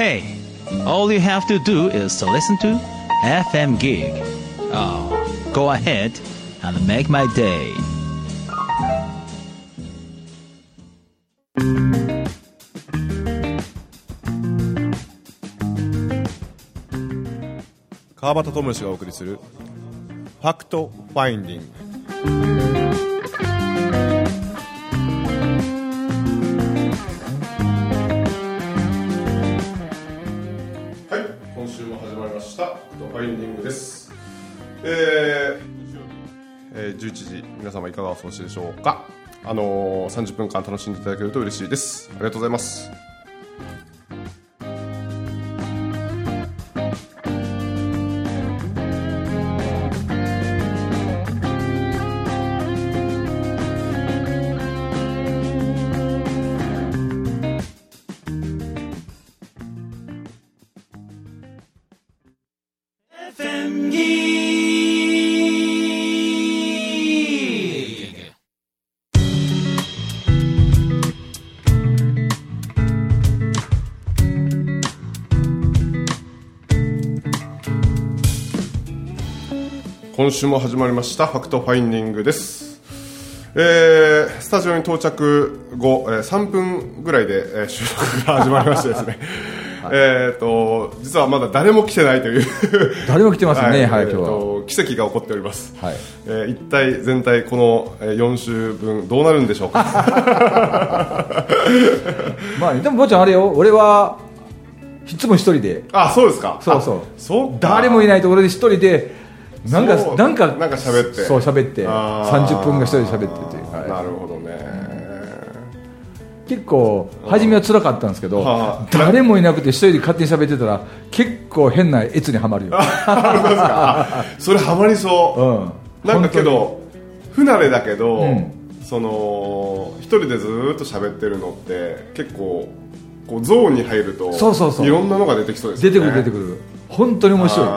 Hey, all you have to do is to listen to FM Gig. Oh, go ahead and make my day. 川端智之がお送りするファクトファインディング いかがお過ごしでしょうか。あのー、30分間楽しんでいただけると嬉しいです。ありがとうございます。今週も始まりましたファクトファインディングです、えースタジオに到着後、えー3分ぐらいで、えー収録が始まりましてですね、えーと実はまだ誰も来てないという。誰も来てませんねはいえー今日はと奇跡が起こっております、はい。えー一体全体このえー4週分どうなるんでしょうか。まあね、でも坊ちゃんあれよ。俺はいつも一人で。あそうですか。そうそう。あそうか。誰もいないところで一人でなんかなんかなんか喋って。そう喋って。あー。30分が一人で喋ってという、はい。なるほどね。結構初めは辛かったんですけどはあ。誰もいなくて一人で勝手に喋ってたら結構変な越にはまるよ、それハマりそう。うん、なんかけど不慣れだけど、うん。その一人でずーっと喋ってるのって結構こうゾーンに入るとそうそうそう。いろんなのが出てきそうですね。てくる出てくる本当に面白い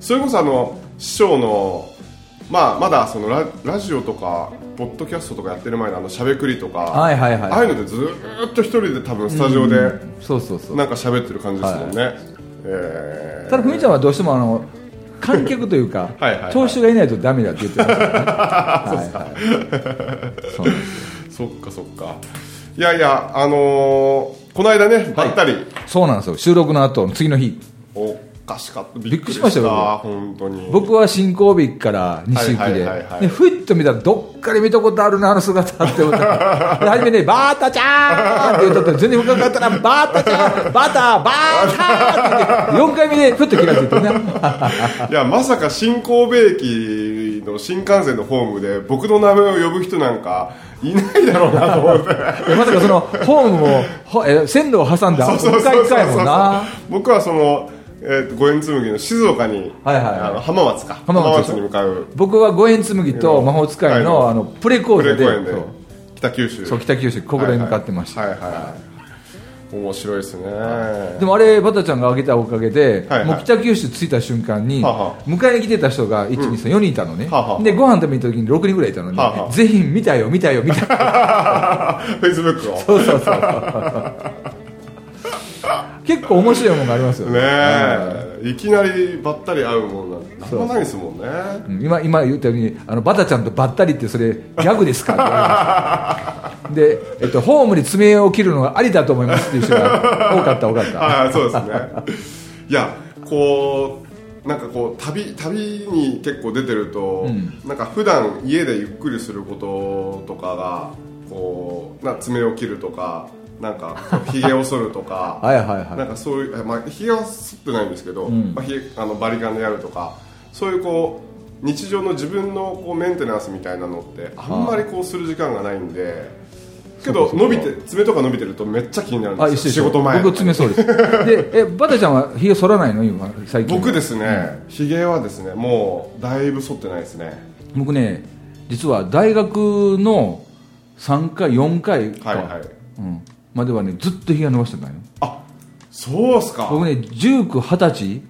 それこそあの師匠のまあまだそのララジオとかポッドキャストとかやってる前のあのしゃべくりとか、はいはいはい。ああいうのでずーっと一人で多分スタジオでそうそうそう。なんか喋ってる感じですもんね、えー。ただふみちゃんはどうしてもあの観客というか はいはいはい。聴衆がいないとダメだって言ってましたね。はいはい。そうなんですそっかそっか。いやいやあのーこの間ねばったり、そうなんですよ。収録の後の次の日おかしかったびっくりしましたよ本当に僕は新神戸から西行きでふっと見たらどっかで見たことあるなあの姿って思ったで初めね「バータちゃん!」って言ったら全然深かったら「バータちゃんバターバータ!」って言って4回目でふっと気がついてねいやまさか新神戸駅の新幹線のホームで僕の名前を呼ぶ人なんかいないだろうなと思ってまさかそのホームもほえ線路を挟んだそうそう1回1回もんな僕はその、えーと五円紬の静岡に、はいはいはい。あの浜松か。浜松に向かう。僕は五円紬と魔法使いのはい。あのプレ講プ座で。北九州。そう北九州小倉に向かってました、はいはい、はい。はい面白いですね。でもあれバタちゃんが開けたおかげで、はいはい。もう北九州着いた瞬間に、はあは迎えに来てた人が1、2、3、4人いたのね、はあはあ。でご飯食べに行った時に6人ぐらいいたのに、はあはあ。ぜひ見たよ見たよ見たよ。フェイスブックを。そうそうそう結構面白いものがありますよね。え。い。きなりばったり会うもんなんてなんもないですもんね。う。ん今今言ったようにあのバタちゃんとばったりってそれギャグですか？で、えっと、ホームに爪を切るのがありだと思いますっていう人が多かった多かった。はいそうですね。いやこうなんかこう旅旅に結構出てると、なんか普段家でゆっくりすることとかがこうな爪を切るとかなんかひげを剃るとか はいはいはい。なんかそういうあまあひげは剃ってないんですけど、ん。まあ、ひげあのバリカンでやるとかそういうこう日常の自分のこうメンテナンスみたいなのってあんまりこうする時間がないんでけど伸びて爪とか伸びてるとめっちゃ気になるんですよ仕事前。僕爪そうですでえバタちゃんはひげ剃らないの？今最近。僕ですねひげ、はですねもうだいぶ剃ってないですね。僕ね実は大学の3回4回か、はいはい。うん、まではねずっとひげ伸ばしてたの。よあそうっすか。僕ね19、20歳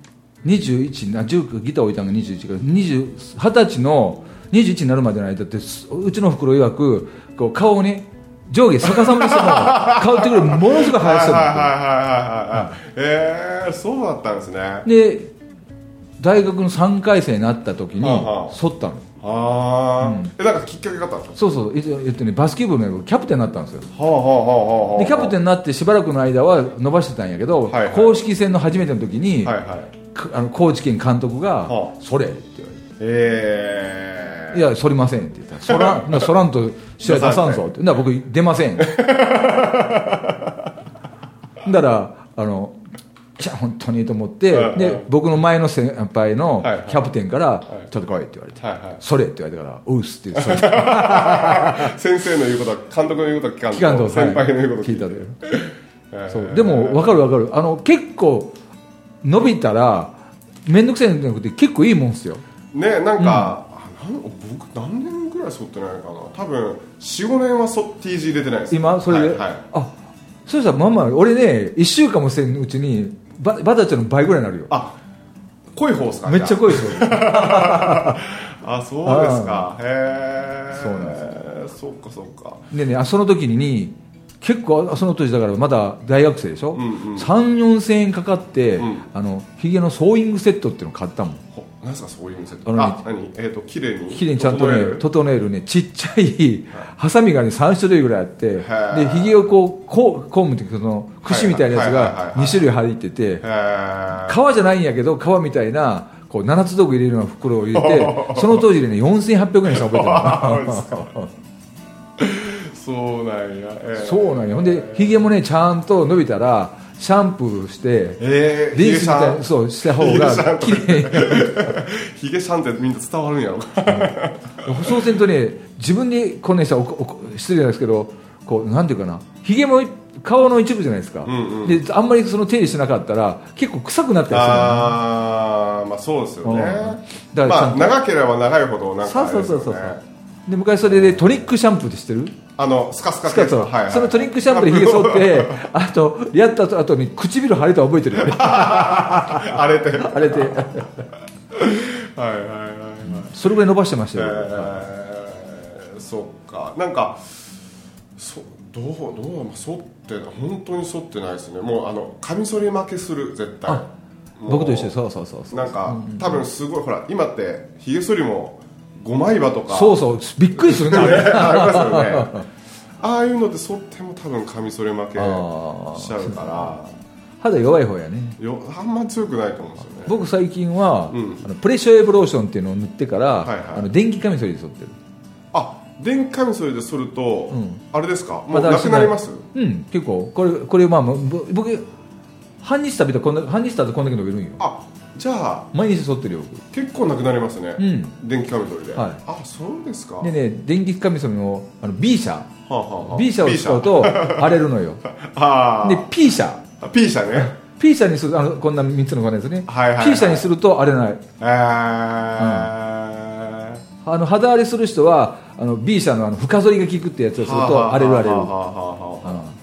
21な19ギター置いたのが21から20 20歳の21になるまでの間ってすうちの袋曰くこう顔をね上下逆さまにしても香 ってくるものすごい速さはいはいはいはいはいえー、そうだったんですね。で大学の3回生になった時に剃ったのああ、えなんかきっかけがあったんですか？そうそう。ええっとねバスケ部のキャプテンになったんですよ。はあはあはあはあでキャプテンになってしばらくの間は伸ばしてたんやけど、はいはい。公式戦の初めての時に、はいはい。かあの高知県監督がは「それ」って言われて。え。いや、反りませんって言った。ら、そらん、なそらんと試合出さんぞって。な僕、出ません。だから、あの、じゃあ本当にと思って、はいはい。で、僕の前の先輩のキャプテンから、い。ちょっと来いって言われて、はいはい。それって言われたから、うっすって言って、先生の言うことは監督の言うことは聞かんと先輩の言うこと聞いたで。えーそう。でも、分かる分かる。あの、結構、伸びたら、面倒くさいんじゃなくて、結構いいもんですよ。ねなんか、あなん僕何年ぐらい剃ってないかな。多分45年はそ T 字出てないです今、それで。はいはい。あ、そうしたら、まあまあ、俺ね、1週間もせんうちに、ババタちゃんの倍ぐらいになるよ。あ濃い方ですかめっちゃ濃いですよ。あそうですか。へえそうなんですそっかそっか。でね、あその時に、結構、あその当時だからまだ大学生でしょ、んうん。3、4千円かかって、うん。あの、ヒゲのソーイングセットっていうのを買ったもん。ほ何ですかそういう店ってあのねあ何？えっ、と綺麗に綺麗にちゃんとね整える、ね、ちっちゃい、ハサミがね、3種類ぐらいあって、でー、ヒゲをこう、こう、コームってその、櫛みたいなやつがはい2種類入ってて、へー。革じゃないんやけど、革みたいな、こう、七つ道具入れるような袋を入れて、その当時でね、4800円した覚えてる そうなんや、えーそうなんよ。ほんで、ヒゲもね、ちゃんと伸びたら、シャンプーして、えー、リンスみたいそう、した方がン綺麗に。なる。ヒゲシャンってみんな伝わるんやろ。そうせんとね、自分にこんねしたらおこおこ失礼なんですけど、こう、なんていうかな、ヒゲも顔の一部じゃないですか。んうん。で、あんまりその手入れしなかったら、結構臭くなったりする。のああまあそうですよね。うん。だからまあ長ければ長いほどなんかそうそうそうそう。で、昔それでトニックシャンプーって知ってる？あのスカスカスカと、はいはい、そのトニックシャンプーでヒゲ剃って、あと、やった後後に唇腫れたの覚えてる。よね。あれって。はいあれで、はいはいはい。それぐらい伸ばしてましたよ。えー、そっか。なんかそどうどう剃って本当に剃ってないですね。もうあのカミソリ負けする絶対。僕と一緒でそうそうそうそう。なんか、多分すごいほら今ってひげ剃りも5枚刃とか。そうそう。びっくりするね。ありますよね。ああいうので剃っても多分カミソリ負けしちゃうから。肌弱い方やね。よあんま強くないと思うんですよね。僕最近は、うん。あのプレッシャーエブローションっていうのを塗ってから、はいはい。あの電気カミソリで剃ってる。あ電気カミソリで剃ると、ん。あれですか？もうなくなります？うん結構。これこれまあ僕半日食べたらこんな半日食べたらこんだけ伸びるんよ。あじゃあ毎日剃ってるよ結構なくなりますね、うん。電気カミソリで、はい。あそうですか。僕でね電気カミソリのあの B 社。はあはあはあ。B 社を使うと 荒れるのよ。あで P 社。あ P 社ね。P 社にするあのこんな3つの金ですね、はいはいはい。P 社にすると荒れない。えー。あの肌荒れする人はあの B 社のあの深剃りが効くってやつをすると荒れる荒れるはあはあはあはあ。はあうん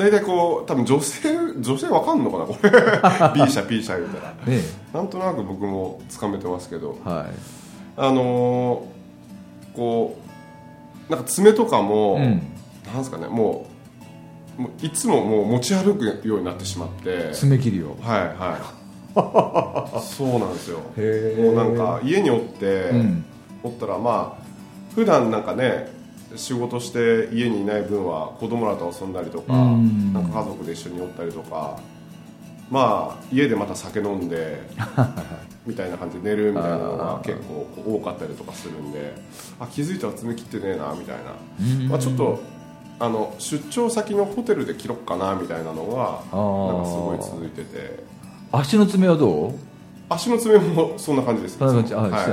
大体こう多分女性女性わかんのかなこれ。B 社 P 社言うたら。ねなんとなく僕もつかめてますけど。はい。あのーこうなんか爪とかも、うん。なんですかねもうもういつももう持ち歩くようになってしまって。爪切りを。はいはい。そうなんですよ。もうなんか家におって、うん。おったらまあ普段なんかね仕事して家にいない分は子供らと遊んだりとかうん。なんか家族で一緒におったりとかまあ家でまた酒飲んで みたいな感じで寝るみたいなのが結構多かったりとかするんであ気づいたら爪切ってねえなみたいな、まあ、ちょっとあの出張先のホテルで切ろっかなみたいなのがなんかすごい続いてて。足の爪はどう？足の爪もそんな感じです。そんな感じ。あはいはいは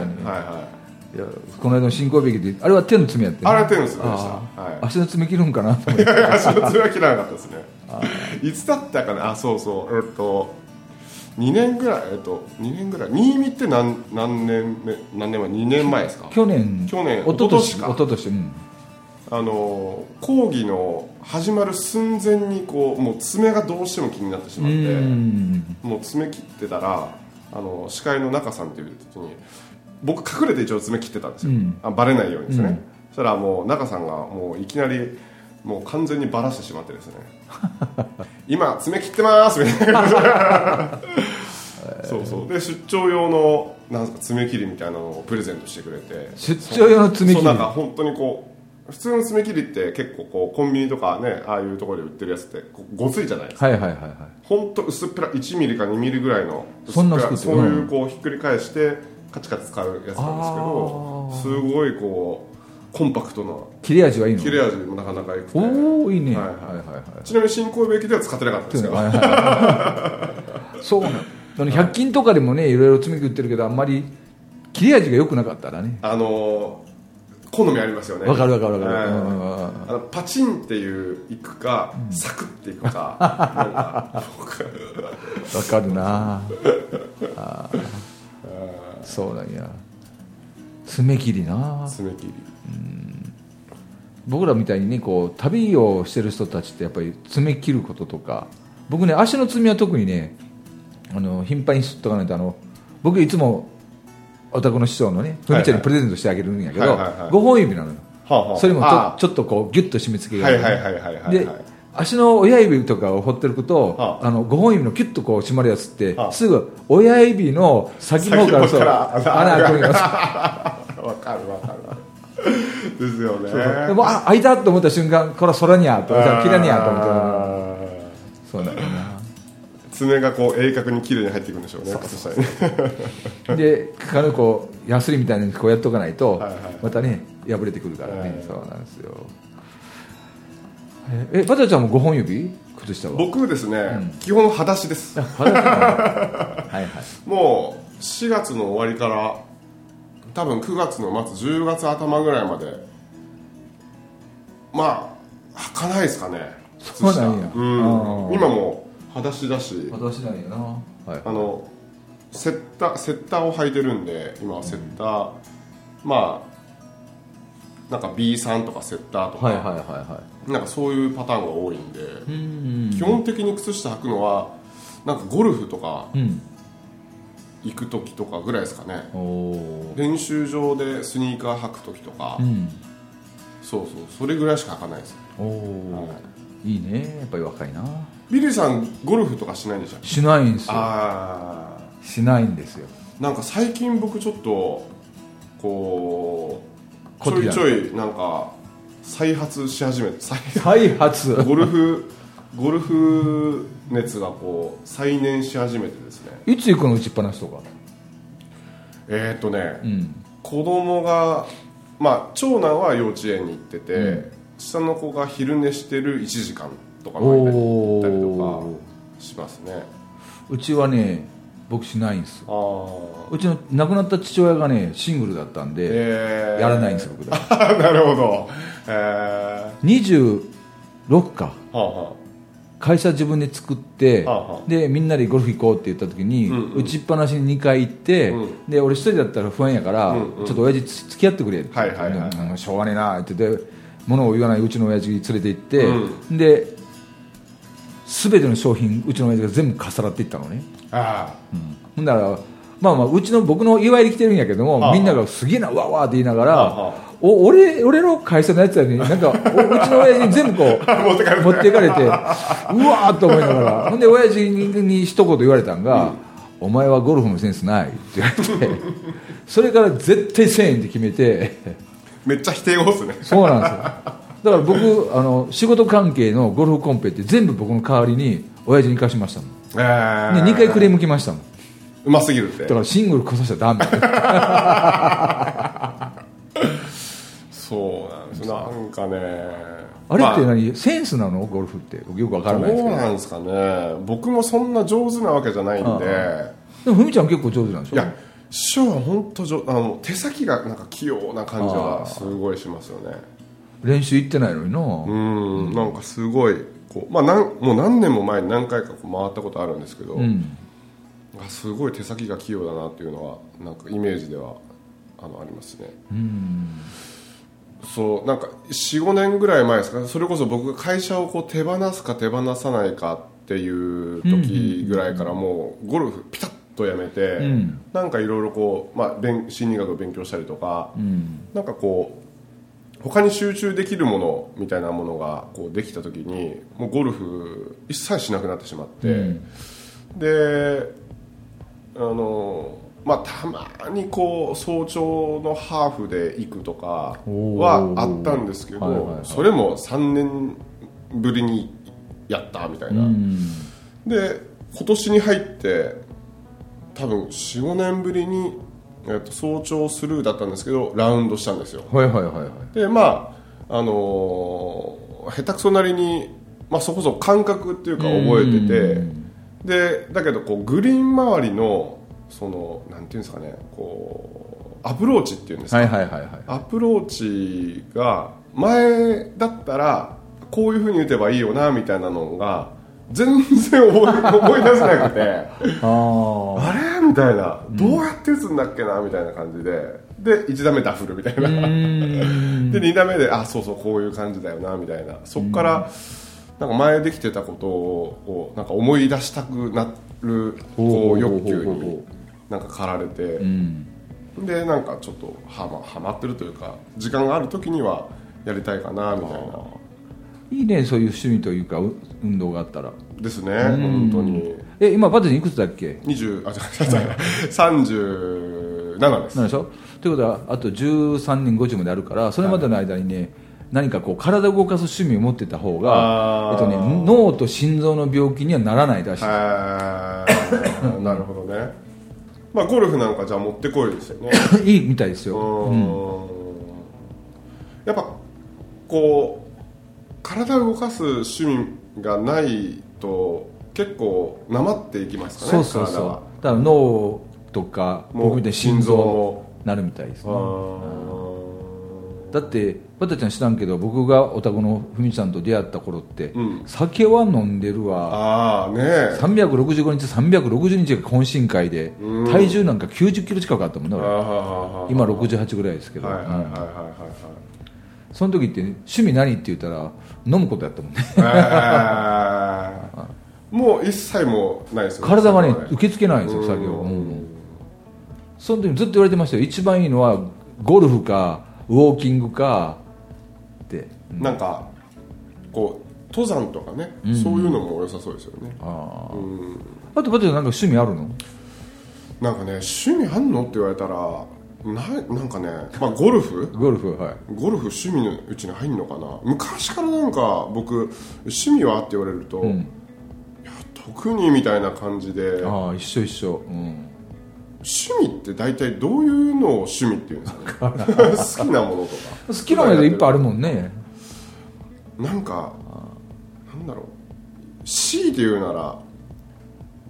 いいやこの間の新神戸駅であれは手の爪やってんあれは手の爪でした。はい。足の爪切るんかなと思って。足の爪は切らなかったですね。いつだったかな？あそうそう。えっと2年ぐらいえっと2年ぐらい。新見って何何年目？何年前？2年前ですか？去年。去年。一昨年か。一昨年。うん。あの講義の始まる寸前にこうもう爪がどうしても気になってしまってうん。もう爪切ってたらあの司会の中さんっていう時に僕隠れて一応爪切ってたんですよ、うん。あバレないようにですね、うん。そしたらもう中さんがもういきなりもう完全にバラしてしまってですね。今爪切ってますみたいな。そうそう。で出張用のなんすか爪切りみたいなのをプレゼントしてくれて。出張用の爪切り？そうなんか本当にこう普通の爪切りって結構こうコンビニとかねああいうところで売ってるやつってごついじゃないですか。はいはいはいはい。本当薄っぺら1ミリか2ミリぐらいのそんな薄っぺら薄くて。そういうこうひっくり返してカチカチ使うやつなんですけどすごいこうコンパクトな切れ味はいいの？切れ味もなかなか良くて。おおいいね。ははいい。はいはいはい。ちなみに新神戸駅では使ってなかったんですけどはいはいはいそうなの。あの100均とかでもねいろいろ爪切り売ってるけどあんまり切れ味が良くなかったらね。あのー好みありますよね。わかるわかるわかる。あのパチンっていういくか、サクっていくか わかるな。あ ーそうなんや。爪切りな。爪切り。僕らみたいにねこう旅をしてる人たちってやっぱり爪切ることとか。僕ね足の爪は特にねあの頻繁に吸っとかないとあの僕いつもお宅の師匠のねふみちゃんにプレゼントしてあげるんやけどはいはいはい。5本指なのよ。はあはあ。それもちょあちょっとこうギュッと締め付けがあるはいはいはいはいはいはい。で足の親指とかをほってると、はあ。の5本指のキュッとこう締まるやつって、はあ。すぐ親指の先の方からそう穴開くんよ わかるわかるですよね。でもあ開いたと思った瞬間これは空にゃと思った切らにゃと思ってあそうだよな。ー爪がこう鋭角に綺麗に入っていくんでしょうね靴下に。ねで軽くこうヤスリみたいにこうやっとかないと、はいはい。またね破れてくるからね、はい。そうなんですよええバタちゃんも5本指？靴下は僕ですね、基本裸足です。はいはい。もう4月の終わりから多分9月の末10月頭ぐらいまでまあ履かないですかね。そうなんや。うん。今も裸足だし。裸足なんやな。はい。あのセッターセッターを履いてるんで今はセッター、まあなんか B さんとかセッターとか、はいはいはいはなんかそういうパターンが多いんで、いうん。基本的に靴下履くのはなんかゴルフとかうん。行く時とかぐらいですかね。おお練習場でスニーカー履く時とか、うん。そうそう。それぐらいしか履かないです。おおい。いね。やっぱり若いな。ビリーさんゴルフとかしないんでしたっけ？しないんですよ。あしないんですよ。あなんか最近僕ちょっとこうちょいちょいなんか再発し始めて再再発？ゴルフゴルフ熱がこう再燃し始めてですね。いつ行くの？打ちっぱなしとか。えーっとね、うん。子供がまあ長男は幼稚園に行ってて、うん。下の子が昼寝してる1時間とかの間に行ったりとおかしますね。うちはね僕しないんですああうちの亡くなった父親がねシングルだったんで、えー、やらないんですよ僕だ なるほど。え26か。ー、はあは会社自分で作って、はあはあ。でみんなでゴルフ行こうって言った時に、うんうん。打ちっぱなしに2回行って、うん。で俺一人だったら不安やから、うんうん。ちょっと親父つ付き合ってくれって。はいはいはい。うんしょうがねえなって言って物を言わないうちの親父連れて行って、うで全ての商品うちの親父が全部かさらっていったのね、あうん。ほんならまあまあうちの僕の祝いに来てるんやけども、はあ。みんながすげえなわーわーって言いながら、お俺俺の会社のやつやになんかおうちの親父に全部こう 持っていかれてうわーっと思いながら。ほんで親父に一言言われたんが、お前はゴルフのセンスないって言われてそれから絶対1000円って決めてめっちゃ否定語っすね。そうなんですよ。だから僕あの仕事関係のゴルフコンペって全部僕の代わりに親父に貸しましたもん。えー、で2回クレーム来ましたもんうますぎるって。だからシングルこそしちゃダメそうなんですなんかね。あれってま何、センスなの？ゴルフって。僕よくわからないですけど。どうなんですかね。僕もそんな上手なわけじゃないんで。あでもふみちゃん結構上手なんでしょ？いや師匠は本当上あの手先がなんか器用な感じはすごいしますよね。練習行ってないのにな、うん。なんかすごいこう、まあ、なんもう何年も前に何回かこう回ったことあるんですけど、うんあすごい手先が器用だなっていうのはなんかイメージではあのありますね。そうなんか45年ぐらい前ですか。ねそれこそ僕が会社をこう手放すか手放さないかっていう時ぐらいからもうゴルフピタッとやめて、ん。なんかいろいろこう、まあ、勉心理学を勉強したりとか、うん。なんかこう他に集中できるものみたいなものがこうできた時にもうゴルフ一切しなくなってしまって、うん。であのまあたまにこう早朝のハーフで行くとかはあったんですけど、はいはいはい。それも3年ぶりにやったみたいな、うん。で今年に入って多分45年ぶりに、えっと早朝スルーだったんですけどラウンドしたんですよ。はいはいはいはい。でまああのー下手くそなりに、まあ、そこそこ感覚っていうか覚えててでだけどこうグリーン周りのそのなんていうんですかねこうアプローチっていうんですか、はいはいはいはい。アプローチが前だったらこういうふうに打てばいいよなみたいなのが全然思い思い出せなくて。ああれ？みたいな。どうやって打つんだっけなみたいな感じで。で1打目ダフルみたいな。で2打目であそうそうこういう感じだよなみたいな。そこからなんか前できてたことをなんか思い出したくなるこう欲求になんか駆られてうん。でなんかちょっとはまはまってるというか時間がある時にはやりたいかなみたいな。いいねそういう趣味というかう運動があったら。ですね本当に。え今バテンいくつだっけ？20あ違う違う違う。37です。なんでしょ？ということはあと13年50まであるからそれまでの間にね、何かこう体を動かす趣味を持ってた方が、えっとね、脳と心臓の病気にはならないらしい、なるほどね。まあゴルフなんかじゃあ持ってこいですよね。いいみたいですよ、うーん。やっぱこう体を動かす趣味がないと結構なまっていきますかねそうそうそう。だから脳とか僕みたいに心臓もなるみたいですね。あだってバタちゃん知らんけど僕がお宅のふみちゃんと出会った頃って、うん。酒は飲んでるわ。あーね365日360日が懇親会でうん。体重なんか90キロ近くあったもんね俺。今68ぐらいですけど、はいはいはいはいうんはい。その時って趣味何って言ったら飲むことやったもんね。もう一切もないですよ体がね。受け付けないんですようん。酒を、うん。その時ずっと言われてましたよ。一番いいのはゴルフかウォーキングかって。なんかこう登山とかね、そういうのも良さそうですよね。あうん。ああとバタちゃんなんか趣味あるの？なんかね趣味あんの？って言われたらななんかね、まあ、ゴルフ？ゴルフはい。ゴルフ趣味のうちに入んのかな。昔からなんか僕趣味は？って言われると、ん。いや特にみたいな感じで。ああ一緒一緒、うん、趣味って大体どういうのを趣味っていうんですかね。好きなものとか。好きなものいっぱいあるもんね。なんかなんだろう。強いて言うなら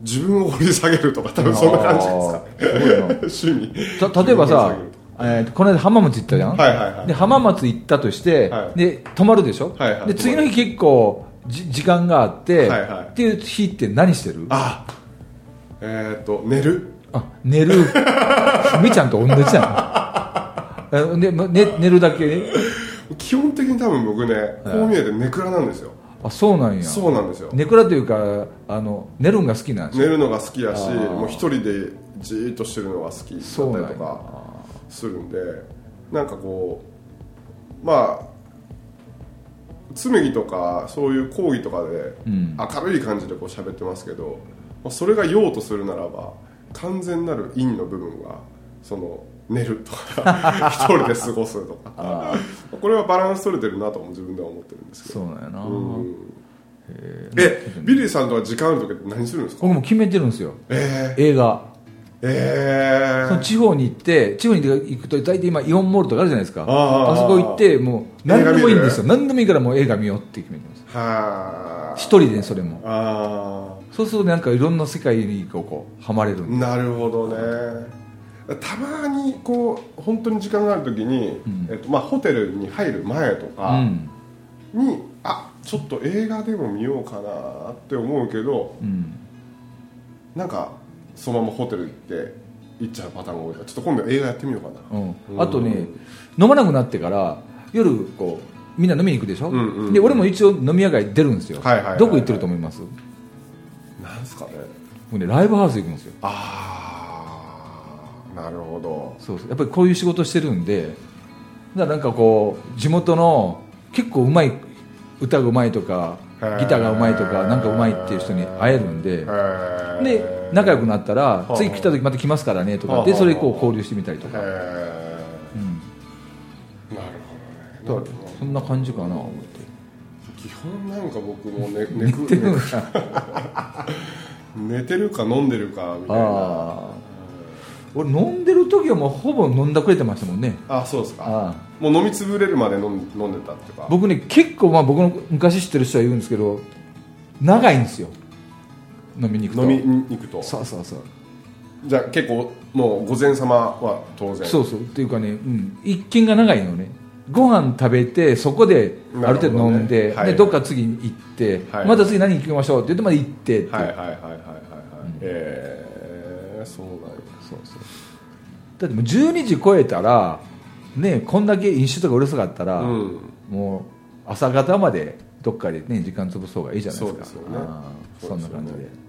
自分を掘り下げるとか多分そんな感じですか 趣味。た例えばさえーこの間浜松行ったじゃん、はいはいはい。で浜松行ったとして、はい。で泊まるでしょ、はいはい。で次の日結構じ時間があって、はいはい。っていう日って何してる？あえっ、と寝るあ寝る。みちゃんと同じじゃんえで、まね、寝るだけ基本的に多分僕ねこう見えてネクラなんですよ。あそうなんや。そうなんですよ。寝倉というかあの寝るんが好きなんですよ。寝るのが好きやしもう一人でじーっとしてるのが好きだったりとかするんでなんかこうまあ紬とかそういう講義とかでうん。明るい感じでこう喋ってますけど、まあそれが用とするならば完全なる陰の部分がその寝るとか一人で過ごすとか。これはバランス取れてるなとも自分では思ってるんですけど。そうなんやな、うん。えビリーさんとは時間ある時って何するんですか？僕も決めてるんですよ。えー、映画。えー、その地方に行って地方に行くと大体今イオンモールとかあるじゃないですか。あそこ行ってもう何でもいいんですよ。映何でもいいからもう映画見ようって決めてますはあ一人でそれも。あそうするとなんかいろんな世界にこうこうハマれるなるほどね。たまにこう本当に時間がある時に、うん。えっとまあ、ホテルに入る前とうかん。に、あちょっと映画でも見ようかなって思うけどうん。なんかそのままホテル行って行っちゃうパターンが多いからちょっと今度映画やってみようかな。うん、あとね飲まなくなってから夜こうみんな飲みに行くでしょ、うんうん。で俺も一応飲み屋街出るんですよ、はいはいはいはい。どこ行ってると思います？なんすかね。僕ねライブハウス行くんですよ。ああなるほど。そうそう。やっぱりこういう仕事してるんでだからなんかこう地元の結構うまい歌がうまいとかギターがうまいとかなんかうまいっていう人に会えるんでで仲良くなったらあ次来た時また来ますからねとはあかでそれでこう交流してみたりとへかーなるほどね。そんな感じかな基本なんか僕も寝 寝く寝てる 寝てるか飲んでるかみたいな。俺飲んでる時はもうほぼ飲んだくれてましたもんね。あそうですか。ああ。もう飲みつぶれるまで飲ん飲んでたってか。僕ね結構まあ僕の昔知ってる人は言うんですけど長いんですよ。飲みに行くと。飲みに行くと。そうそうそう。じゃあ結構もう午前様は当然。そうそう。っていうかね、うん、一見が長いのねご飯食べてそこである程度飲んで、ねはい。でどっか次に行って、はい。また次何行きましょうって言ってまで行ってって、はいはいはいはいはいはい、えー、そうなんや。そうそうだってもう12時超えたらねこんだけ飲酒とかうるさかったら、うん。もう朝方までどっかでね時間潰そうがいいじゃないですか。そうですよね。そんな感じで。ね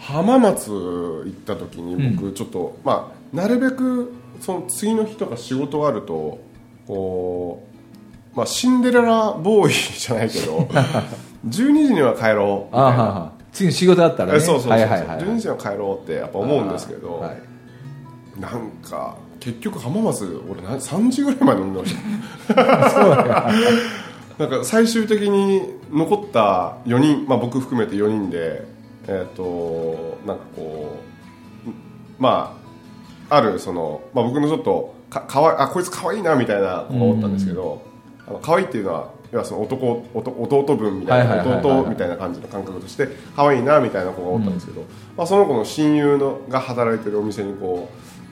浜松行った時に僕ちょっと、まあなるべくその次の日とか仕事があるとこう、まあ、シンデレラボーイじゃないけど 12時には帰ろうみたいな。次に仕事あったらね。えそうそうそうそう、はいはいはいはい。12時には帰ろうってやっぱ思うんですけど、はいなんか結局浜松俺な3時ぐらいまで飲んでました。なんか最終的に残った4人、まあ、僕含めて4人でえっ、となんかこうまああるその、まあ、僕のちょっとかかわいあこいつ可愛いなみたいな子がおったんですけど、あの可愛いっていうのは要はその男弟弟分みたいな弟みたいな感じの感覚として可愛いなみたいな子がおったんですけど、まあ、その子の親友のが働いてるお店にこ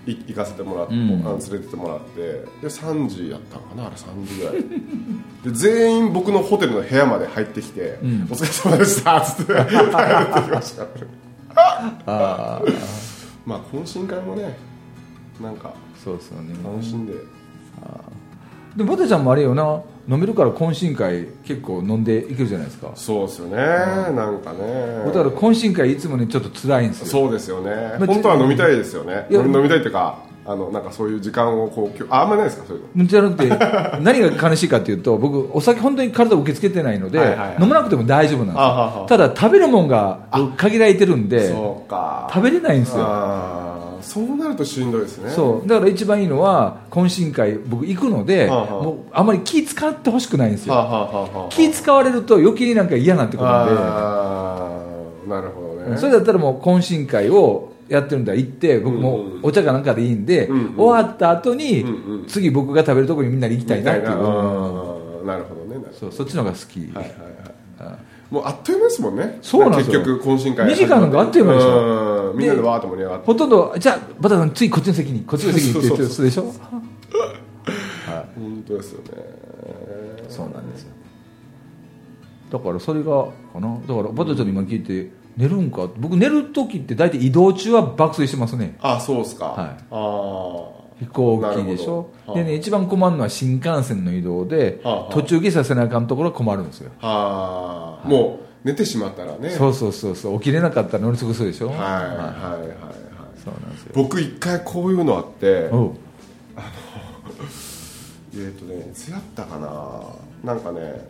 うい行かせてもらって、ん。あの連れてってもらってで3時やったのかなあれ3時ぐらい。で全員僕のホテルの部屋まで入ってきて「お疲れ様でした」っつって 帰ってきました。あー。まあ懇親会もねなんかそうですよね。楽しんで、でもバタちゃんもあれよな。飲めるから懇親会結構飲んでいけるじゃないですか。そうですよね、なんかね。だから懇親会いつもねちょっと辛いんですよ。そうですよね。まあ本当は飲みたいですよね。飲みたいっていうかあのなんかそういう時間をこうああんまないですかそういうの。じゃなくて 何が悲しいかというと僕お酒本当に体を受け付けてないので、はいはいはい。飲まなくても大丈夫なんですただ食べるもんが限られてるんでそうか。食べれないんですよそうなるとしんどいですね。そう。だから一番いいのは懇親会僕行くので、はあはあ。もうあまり気使ってほしくないんですよ、気使われると余計になんか嫌になってくるんで。なるほどね。それだったらもう懇親会をやってるんだら行って僕もお茶かなんかでいいんで、うんうん。終わった後に、うんうん。次僕が食べるところにみんなで行きたいなっていう、な。るほどね。そうそっちの方が好き、どはいはいはい。もうあっという間ですもんね。そうなんですよ。結局懇親会2時間なんかあっという間でしょうんみんなでわーっと盛り上がって。ほとんどじゃあバタさん次こっちの席にこっちの席にって言ってる人でしょ？本当ですよね。そうなんですよ。だからそれがかな。だからバタちゃんに今聞いて寝るんか？僕寝る時って大体移動中は爆睡してますね。あそうですか。はい。ああ飛行機でしょ？なるほど。でね一番困るのは新幹線の移動で、はあはあ途中下車せなあかんところは困るんですよ、ああもう寝てしまったらね。そうそうそうそう。起きれなかったら乗り過ごすでしょ？はいはいはいはい。そうなんですよ。僕一回こういうのあっておう。えっ、とねいつやったかな？なんかね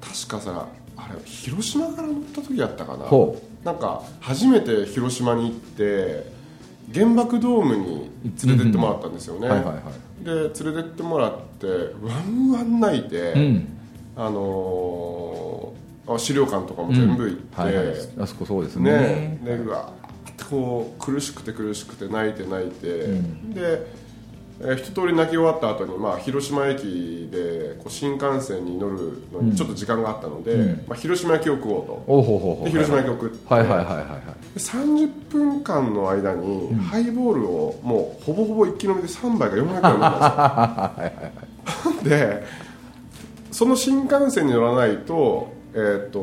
確かさあれ広島から乗った時やったかな？ほなんか初めて広島に行って原爆ドームに連れてってもらったんですよね、はいはいはい。で連れてってもらってワンワン泣いて、うん。あのーあ資料館とかも全部行って、はいはい。あそこそうですね。ねでうわーってこう苦しくて苦しくて泣いて泣いて、で、えー一通り泣き終わった後にまあ広島駅でこう新幹線に乗るのにちょっと時間があったので、まあ、広島焼きを食おうと。おうほうほうほう。で広島焼きを食って、はいはいはいはいはい。で30分間の間にハイボールをもうほぼほぼ一気飲みで3杯か4杯くらい飲んだんですよ。でその新幹線に乗らないと,、えー、と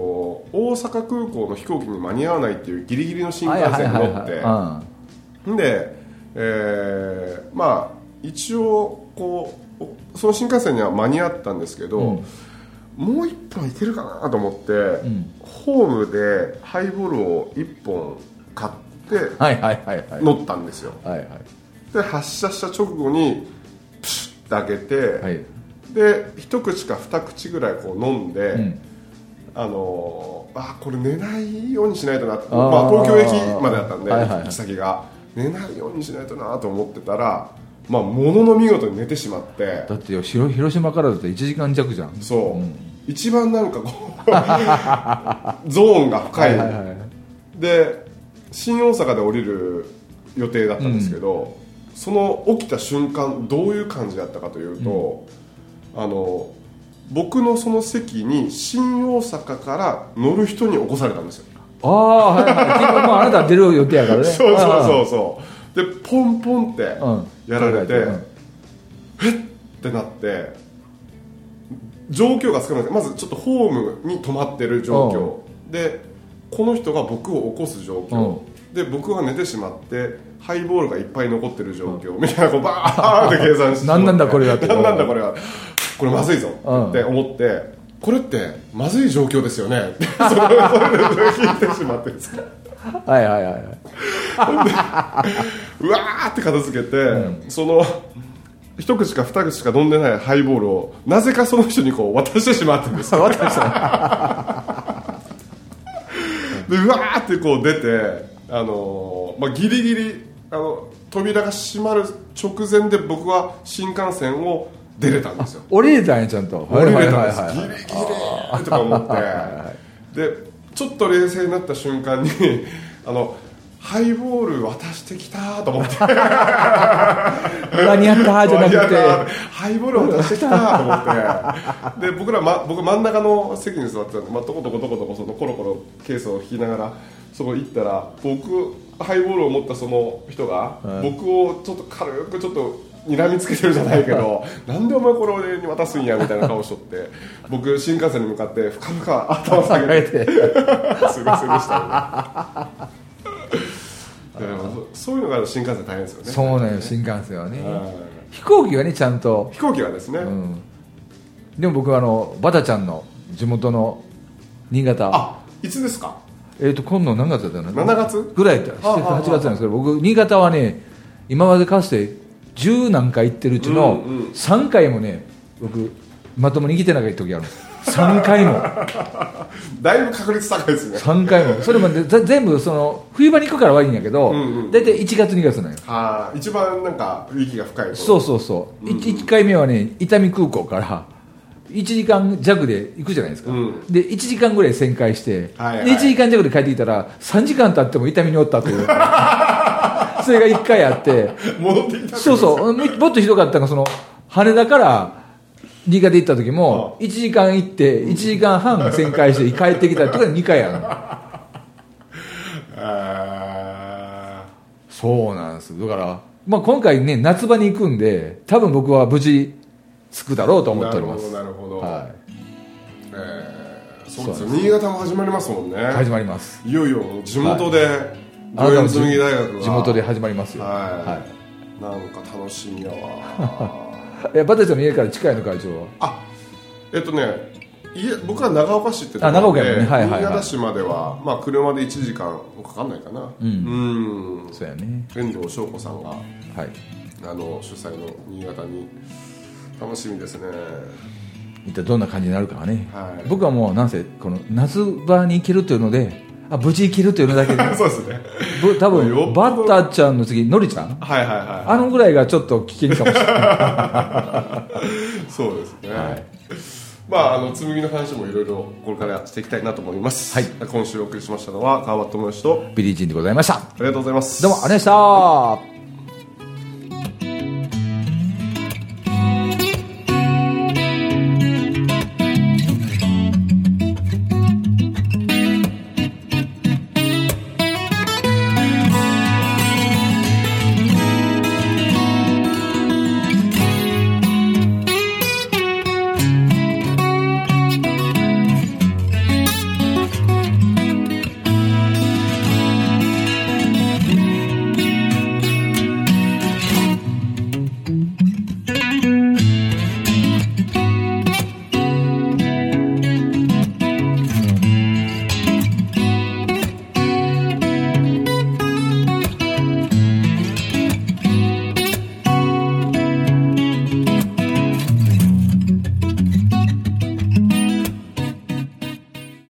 大阪空港の飛行機に間に合わないっていうギリギリの新幹線に乗って。で、えーまあ一応こうおその新幹線には間に合ったんですけど、もう一本いけるかなと思って、ん。ホームでハイボールを1本買って乗ったんですよ。はいはい。でで発射した直後にプシュッて開けて、はい。で一口か二口ぐらいこう飲んで、うんあのーあこれ寝ないようにしないとなまあ、東京駅までだったんで、はいはいはい。行き先が。寝ないようにしないとなと思ってたらまあものの見事に寝てしまって。だってよ広広島からだって1時間弱じゃん。そう、ん。一番なんかこう ゾーンが深い,、はいはいはい。で新大阪で降りる予定だったんですけど、その起きた瞬間どういう感じだったかというと、あの僕のその席に新大阪から乗る人に起こされたんですよ。ああはいはい。結構まああなた出る予定やからねそうそううそう。そうでポンポンってうん。やられて、うん。っ？てなって状況がつかめないまずちょっとホームに止まってる状況。でこの人が僕を起こす状況。で僕は寝てしまってハイボールがいっぱい残ってる状況。みたいなこうバーって計算して。何なんだこれはって。何なんだこれはこれまずいぞうん。って思ってこれってまずい状況ですよね。っ てそれ聞いてしまってですねはいはいはいはい。うわーって片付けて、その一口か二口しか飲んでないハイボールをなぜかその人にこう渡してしまってんですよ 渡した でうわーってこう出て、あのーまあ、ギリギリあの扉が閉まる直前で僕は新幹線を出れたんですよ。降りれたんやちゃんと。降りれたんです、ギリギリとか思って。でちょっと冷静になった瞬間に あのハイボール渡してきたと思って。間に合ったじゃなくて。ハイボール渡してきたと思って。で僕ら、ま、僕真ん中の席に座ってたんで、まあ、とことことことこそのコロコロケースを引きながらそこ行ったら僕ハイボールを持ったその人が、僕をちょっと軽くちょっと睨みつけてるじゃないけどなんでお前これ俺に渡すんやみたいな顔しとって僕新幹線に向かって深々頭下げてて すいませんでしたねそそういうのが新幹線大変ですよね。そうね新幹線はね。はい飛行機はねちゃんと。飛行機はですね、うん。でも僕はあのバタちゃんの地元の新潟。あいつですか？えっ、と今度何月だったの？7月？ぐらいだった。はあはあ。8月なんですけど僕新潟はね今までかつて10何回行ってるうちのうんうん。3回もね僕まともに生きてない時あるんです3回も。だいぶ確率高いですね。3回も。それまでざ全部その冬場に行くから悪いんやけど、うんうん大体1月2月なんよ。あー一番なんか息が深いそうそうそう、1, 回目はね伊丹空港から1時間弱で行くじゃないですか、うん。で1時間ぐらい旋回して、はいはい。で1時間弱で帰ってきたら3時間経っても伊丹におったという それが1回あって。戻ってきたそうそう。ももっとひどかったのがその羽田から新潟行った時も1時間行って1時間半旋回して帰ってきたとが2回あるの。あそうなんですだから、まあ、今回ね夏場に行くんで多分僕は無事着くだろうとー思っております。なるほどなるほど、はえーそうですよ新潟も始まりますもんね。い、始まります。いよいよ地元であなたの地元で始まりますよ。はい、なんか楽しみやわ。い、えバタちゃんの家から近いの会長は？あえっとね家僕は長岡市ってとこあ長岡はいはいはい。新潟市までは、まあ、車で1時間かかんないかな。うん。ん。そうやね。遠藤翔子さんがはい。あの主催の新潟に。楽しみですね。一体どんな感じになるかはね、はい。僕はもうなんせこの夏場に行けるというのであ無事行けるというのだけで。そうですね。ぶ多分ど。バッタちゃんの次のりちゃん？はいはいはあのぐらいがちょっと危険かもしれない。い そうですね、はい。まああの紬の話もいろいろこれからしていきたいなと思います、はい。今週お送りしましたのは川端智之とビリー・ジンでございました。ありがとうございます。どうもありがとうございました